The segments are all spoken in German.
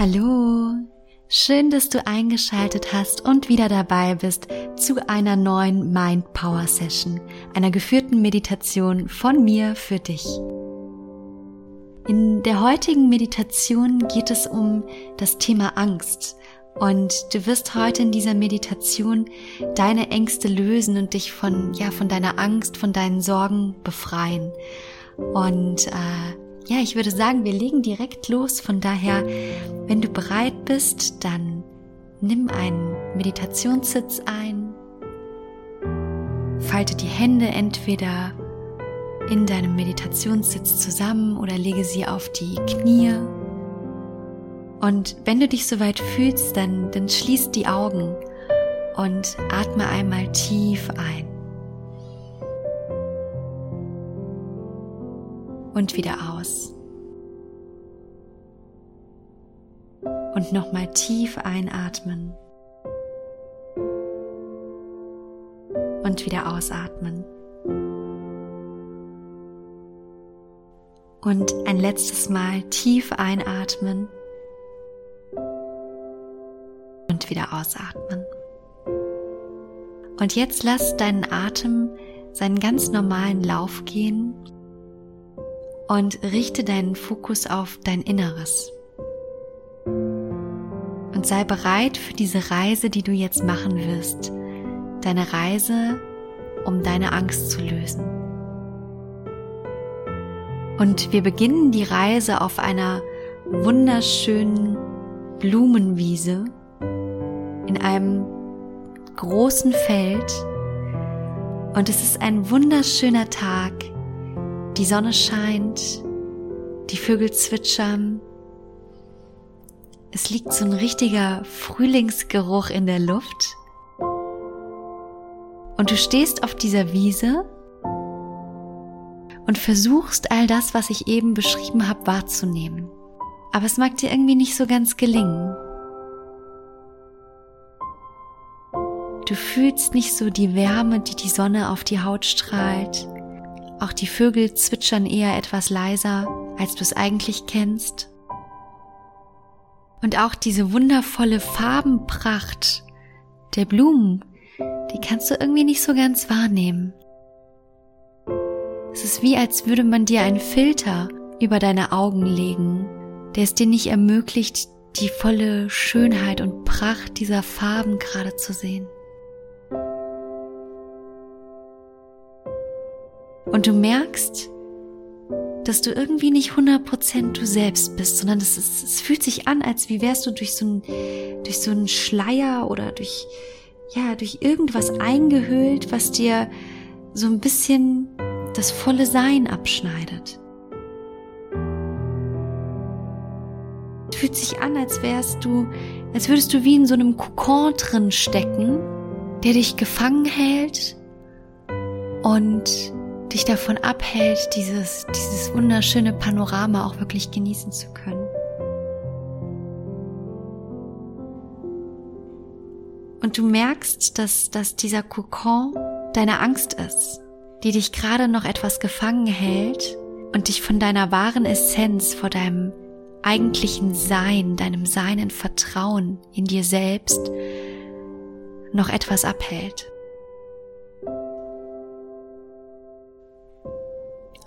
Hallo, schön, dass du eingeschaltet hast und wieder dabei bist zu einer neuen Mind Power Session, einer geführten Meditation von mir für dich. In der heutigen Meditation geht es um das Thema Angst und du wirst heute in dieser Meditation deine Ängste lösen und dich von, ja, von deiner Angst, von deinen Sorgen befreien. Und äh, ja, ich würde sagen, wir legen direkt los. Von daher, wenn du bereit bist, dann nimm einen Meditationssitz ein, falte die Hände entweder in deinem Meditationssitz zusammen oder lege sie auf die Knie. Und wenn du dich soweit fühlst, dann, dann schließ die Augen und atme einmal tief ein. Und wieder aus. Und nochmal tief einatmen. Und wieder ausatmen. Und ein letztes Mal tief einatmen. Und wieder ausatmen. Und jetzt lass deinen Atem seinen ganz normalen Lauf gehen und richte deinen Fokus auf dein Inneres. Und sei bereit für diese Reise, die du jetzt machen wirst. Deine Reise, um deine Angst zu lösen. Und wir beginnen die Reise auf einer wunderschönen Blumenwiese in einem großen Feld. Und es ist ein wunderschöner Tag die Sonne scheint, die Vögel zwitschern. Es liegt so ein richtiger Frühlingsgeruch in der Luft. Und du stehst auf dieser Wiese und versuchst all das, was ich eben beschrieben habe, wahrzunehmen. Aber es mag dir irgendwie nicht so ganz gelingen. Du fühlst nicht so die Wärme, die die Sonne auf die Haut strahlt. Auch die Vögel zwitschern eher etwas leiser, als du es eigentlich kennst. Und auch diese wundervolle Farbenpracht der Blumen, die kannst du irgendwie nicht so ganz wahrnehmen. Es ist wie, als würde man dir einen Filter über deine Augen legen, der es dir nicht ermöglicht, die volle Schönheit und Pracht dieser Farben gerade zu sehen. Und du merkst, dass du irgendwie nicht 100% du selbst bist, sondern es, ist, es fühlt sich an, als wie wärst du durch so ein, durch so einen Schleier oder durch, ja, durch irgendwas eingehüllt, was dir so ein bisschen das volle Sein abschneidet. Es fühlt sich an, als wärst du, als würdest du wie in so einem Kokon drin stecken, der dich gefangen hält und dich davon abhält, dieses, dieses wunderschöne Panorama auch wirklich genießen zu können. Und du merkst, dass, dass dieser Kokon deine Angst ist, die dich gerade noch etwas gefangen hält und dich von deiner wahren Essenz, vor deinem eigentlichen Sein, deinem Sein in Vertrauen in dir selbst noch etwas abhält.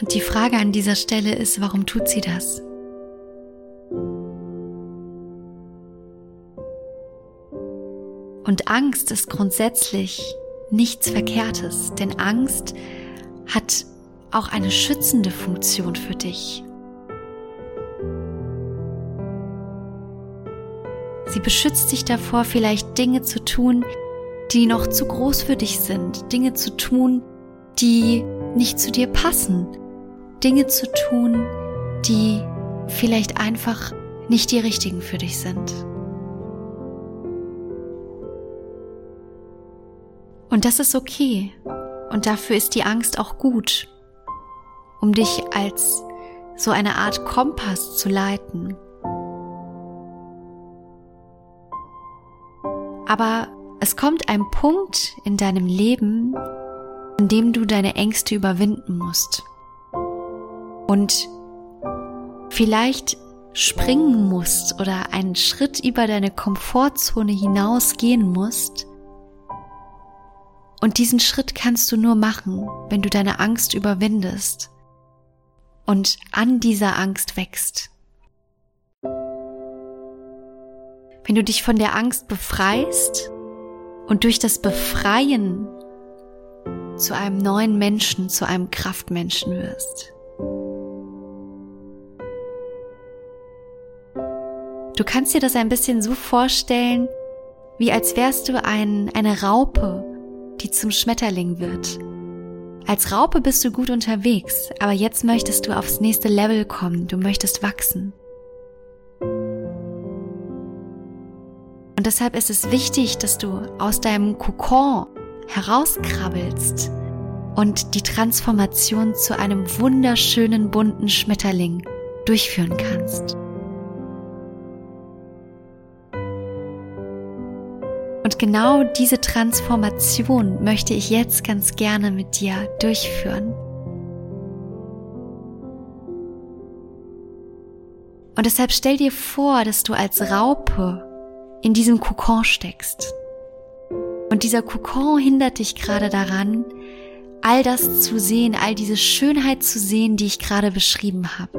Und die Frage an dieser Stelle ist, warum tut sie das? Und Angst ist grundsätzlich nichts Verkehrtes, denn Angst hat auch eine schützende Funktion für dich. Sie beschützt dich davor, vielleicht Dinge zu tun, die noch zu groß für dich sind, Dinge zu tun, die nicht zu dir passen, Dinge zu tun, die vielleicht einfach nicht die richtigen für dich sind. Und das ist okay. Und dafür ist die Angst auch gut, um dich als so eine Art Kompass zu leiten. Aber es kommt ein Punkt in deinem Leben, an dem du deine Ängste überwinden musst. Und vielleicht springen musst oder einen Schritt über deine Komfortzone hinausgehen musst. Und diesen Schritt kannst du nur machen, wenn du deine Angst überwindest und an dieser Angst wächst. Wenn du dich von der Angst befreist und durch das Befreien zu einem neuen Menschen, zu einem Kraftmenschen wirst. Du kannst dir das ein bisschen so vorstellen, wie als wärst du ein, eine Raupe, die zum Schmetterling wird. Als Raupe bist du gut unterwegs, aber jetzt möchtest du aufs nächste Level kommen, du möchtest wachsen. Und deshalb ist es wichtig, dass du aus deinem Kokon herauskrabbelst und die Transformation zu einem wunderschönen bunten Schmetterling durchführen kannst. Und genau diese Transformation möchte ich jetzt ganz gerne mit dir durchführen. Und deshalb stell dir vor, dass du als Raupe in diesem Kokon steckst. Und dieser Kokon hindert dich gerade daran, all das zu sehen, all diese Schönheit zu sehen, die ich gerade beschrieben habe.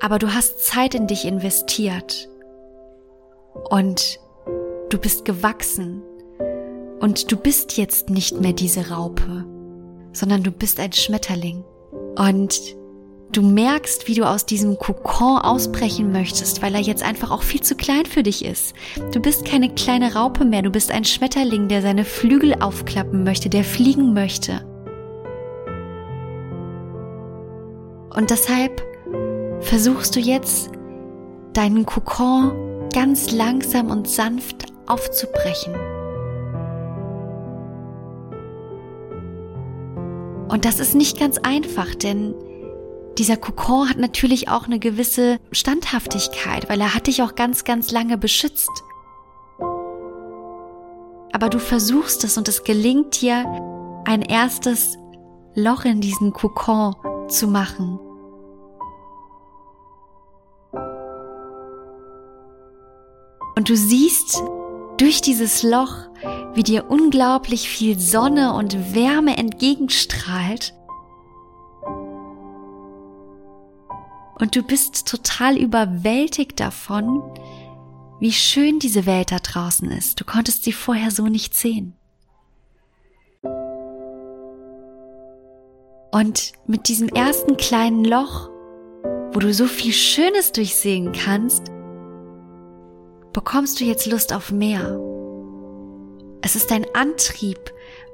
Aber du hast Zeit in dich investiert und du bist gewachsen und du bist jetzt nicht mehr diese Raupe, sondern du bist ein Schmetterling. Und du merkst, wie du aus diesem Kokon ausbrechen möchtest, weil er jetzt einfach auch viel zu klein für dich ist. Du bist keine kleine Raupe mehr, du bist ein Schmetterling, der seine Flügel aufklappen möchte, der fliegen möchte. Und deshalb versuchst du jetzt deinen Kokon ganz langsam und sanft aufzubrechen. Und das ist nicht ganz einfach, denn dieser Kokon hat natürlich auch eine gewisse Standhaftigkeit, weil er hat dich auch ganz, ganz lange beschützt. Aber du versuchst es und es gelingt dir, ein erstes Loch in diesen Kokon zu machen. Und du siehst durch dieses Loch, wie dir unglaublich viel Sonne und Wärme entgegenstrahlt und du bist total überwältigt davon, wie schön diese Welt da draußen ist. Du konntest sie vorher so nicht sehen. Und mit diesem ersten kleinen Loch, wo du so viel Schönes durchsehen kannst, bekommst du jetzt Lust auf mehr. Es ist dein Antrieb,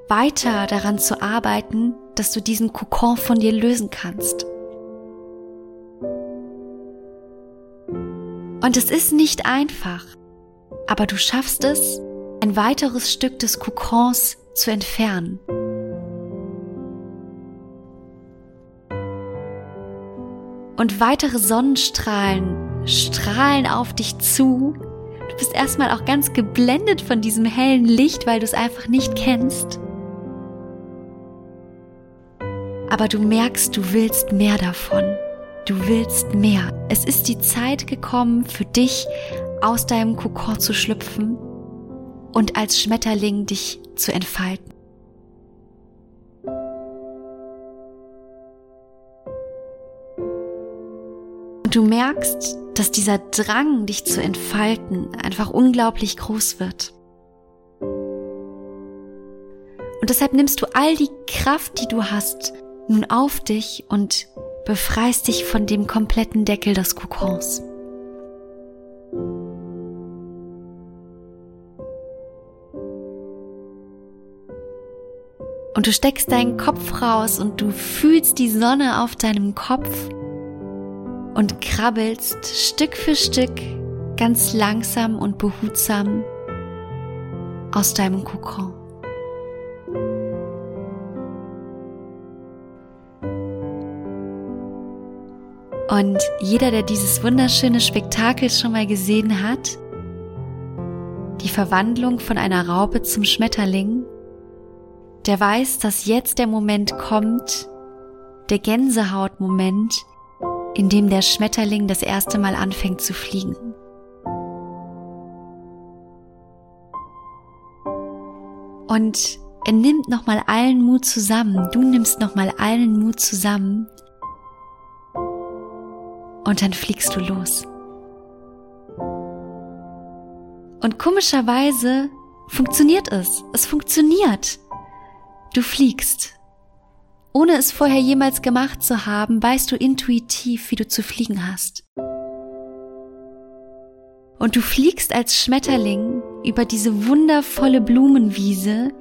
weiter daran zu arbeiten, dass du diesen Kokon von dir lösen kannst. Und es ist nicht einfach, aber du schaffst es, ein weiteres Stück des Kokons zu entfernen. Und weitere Sonnenstrahlen strahlen auf dich zu. Du bist erstmal auch ganz geblendet von diesem hellen Licht, weil du es einfach nicht kennst. Aber du merkst, du willst mehr davon. Du willst mehr. Es ist die Zeit gekommen für dich, aus deinem Kokon zu schlüpfen und als Schmetterling dich zu entfalten. Du merkst, dass dieser Drang, dich zu entfalten, einfach unglaublich groß wird. Und deshalb nimmst du all die Kraft, die du hast, nun auf dich und befreist dich von dem kompletten Deckel des Kokons. Und du steckst deinen Kopf raus und du fühlst die Sonne auf deinem Kopf und krabbelst Stück für Stück ganz langsam und behutsam aus deinem Kokon. Und jeder, der dieses wunderschöne Spektakel schon mal gesehen hat, die Verwandlung von einer Raupe zum Schmetterling, der weiß, dass jetzt der Moment kommt, der Gänsehautmoment, in dem der Schmetterling das erste Mal anfängt zu fliegen. Und er nimmt nochmal allen Mut zusammen, du nimmst nochmal allen Mut zusammen und dann fliegst du los. Und komischerweise funktioniert es. Es funktioniert. Du fliegst. Ohne es vorher jemals gemacht zu haben, weißt du intuitiv, wie du zu fliegen hast. Und du fliegst als Schmetterling über diese wundervolle Blumenwiese,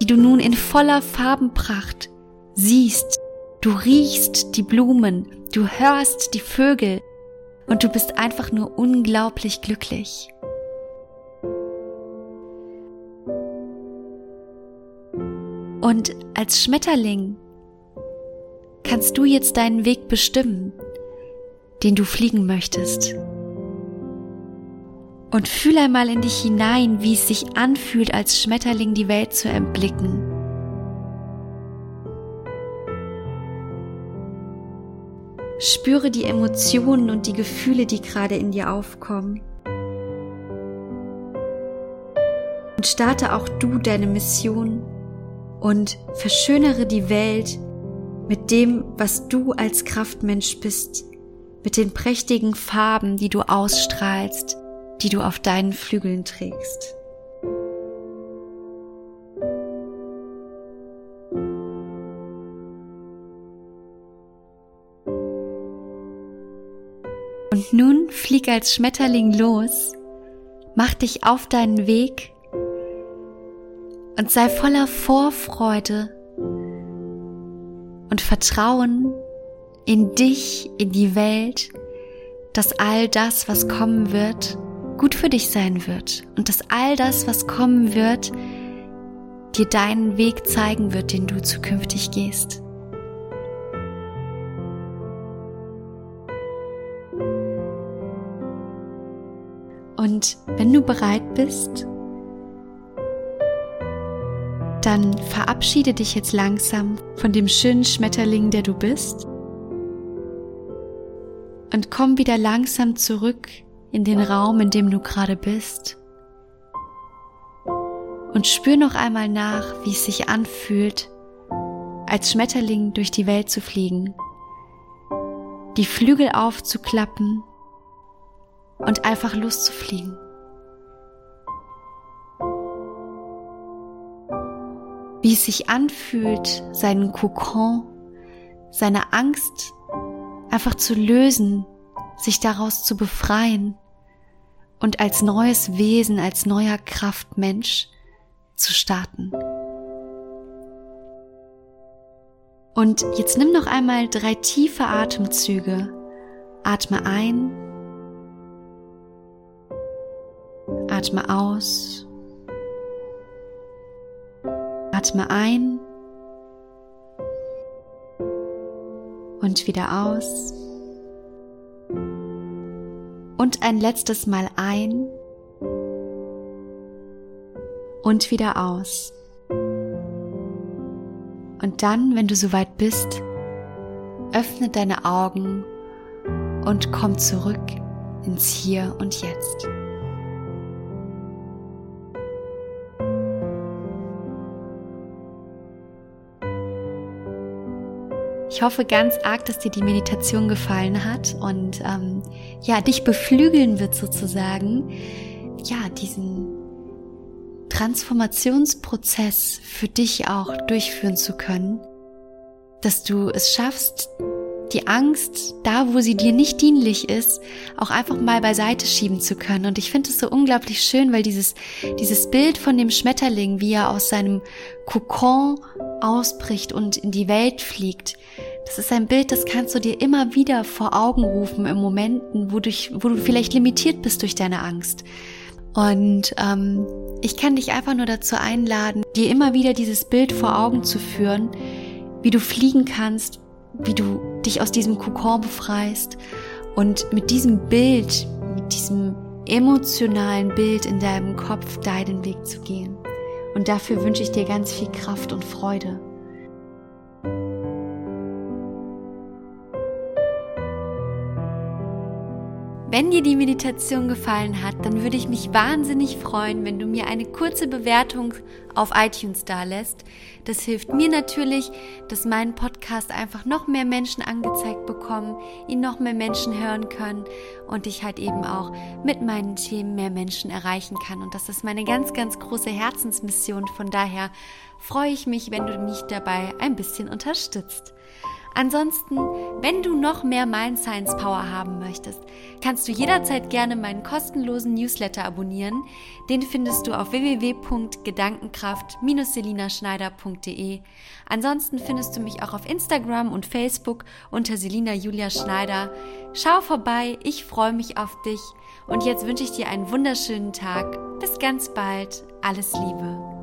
die du nun in voller Farbenpracht siehst. Du riechst die Blumen, du hörst die Vögel und du bist einfach nur unglaublich glücklich. Und als Schmetterling kannst du jetzt deinen Weg bestimmen, den du fliegen möchtest. Und fühl einmal in dich hinein, wie es sich anfühlt, als Schmetterling die Welt zu erblicken. Spüre die Emotionen und die Gefühle, die gerade in dir aufkommen. Und starte auch du deine Mission und verschönere die Welt mit dem, was du als Kraftmensch bist, mit den prächtigen Farben, die du ausstrahlst, die du auf deinen Flügeln trägst. Und nun flieg als Schmetterling los, mach dich auf deinen Weg und sei voller Vorfreude und Vertrauen in dich, in die Welt, dass all das, was kommen wird, gut für dich sein wird und dass all das, was kommen wird, dir deinen Weg zeigen wird, den du zukünftig gehst. Und wenn du bereit bist, dann verabschiede dich jetzt langsam von dem schönen Schmetterling, der du bist. Und komm wieder langsam zurück in den Raum, in dem du gerade bist. Und spür noch einmal nach, wie es sich anfühlt, als Schmetterling durch die Welt zu fliegen, die Flügel aufzuklappen und einfach loszufliegen. Wie es sich anfühlt, seinen Kokon, seine Angst einfach zu lösen, sich daraus zu befreien und als neues Wesen, als neuer Kraftmensch zu starten. Und jetzt nimm noch einmal drei tiefe Atemzüge. Atme ein, atme aus Atme ein und wieder aus. Und ein letztes Mal ein und wieder aus. Und dann, wenn du soweit bist, öffne deine Augen und komm zurück ins Hier und Jetzt. Ich hoffe ganz arg, dass dir die Meditation gefallen hat und ähm, ja, dich beflügeln wird sozusagen, ja, diesen Transformationsprozess für dich auch durchführen zu können, dass du es schaffst, die Angst, da wo sie dir nicht dienlich ist, auch einfach mal beiseite schieben zu können. Und ich finde es so unglaublich schön, weil dieses, dieses Bild von dem Schmetterling, wie er aus seinem Kokon ausbricht und in die Welt fliegt, das ist ein Bild, das kannst du dir immer wieder vor Augen rufen in Momenten, wo, dich, wo du vielleicht limitiert bist durch deine Angst. Und ähm, ich kann dich einfach nur dazu einladen, dir immer wieder dieses Bild vor Augen zu führen, wie du fliegen kannst, wie du dich aus diesem Kokon befreist und mit diesem Bild, mit diesem emotionalen Bild in deinem Kopf deinen Weg zu gehen. Und dafür wünsche ich dir ganz viel Kraft und Freude. Wenn dir die Meditation gefallen hat, dann würde ich mich wahnsinnig freuen, wenn du mir eine kurze Bewertung auf iTunes da lässt. Das hilft mir natürlich, dass mein Podcast einfach noch mehr Menschen angezeigt bekommen, ihn noch mehr Menschen hören können und ich halt eben auch mit meinen Themen mehr Menschen erreichen kann. Und das ist meine ganz, ganz große Herzensmission. Von daher freue ich mich, wenn du mich dabei ein bisschen unterstützt. Ansonsten, wenn du noch mehr Mind Science Power haben möchtest, kannst du jederzeit gerne meinen kostenlosen Newsletter abonnieren. Den findest du auf www.gedankenkraft-selinaschneider.de. Ansonsten findest du mich auch auf Instagram und Facebook unter Selina Julia Schneider. Schau vorbei, ich freue mich auf dich und jetzt wünsche ich dir einen wunderschönen Tag. Bis ganz bald. Alles Liebe.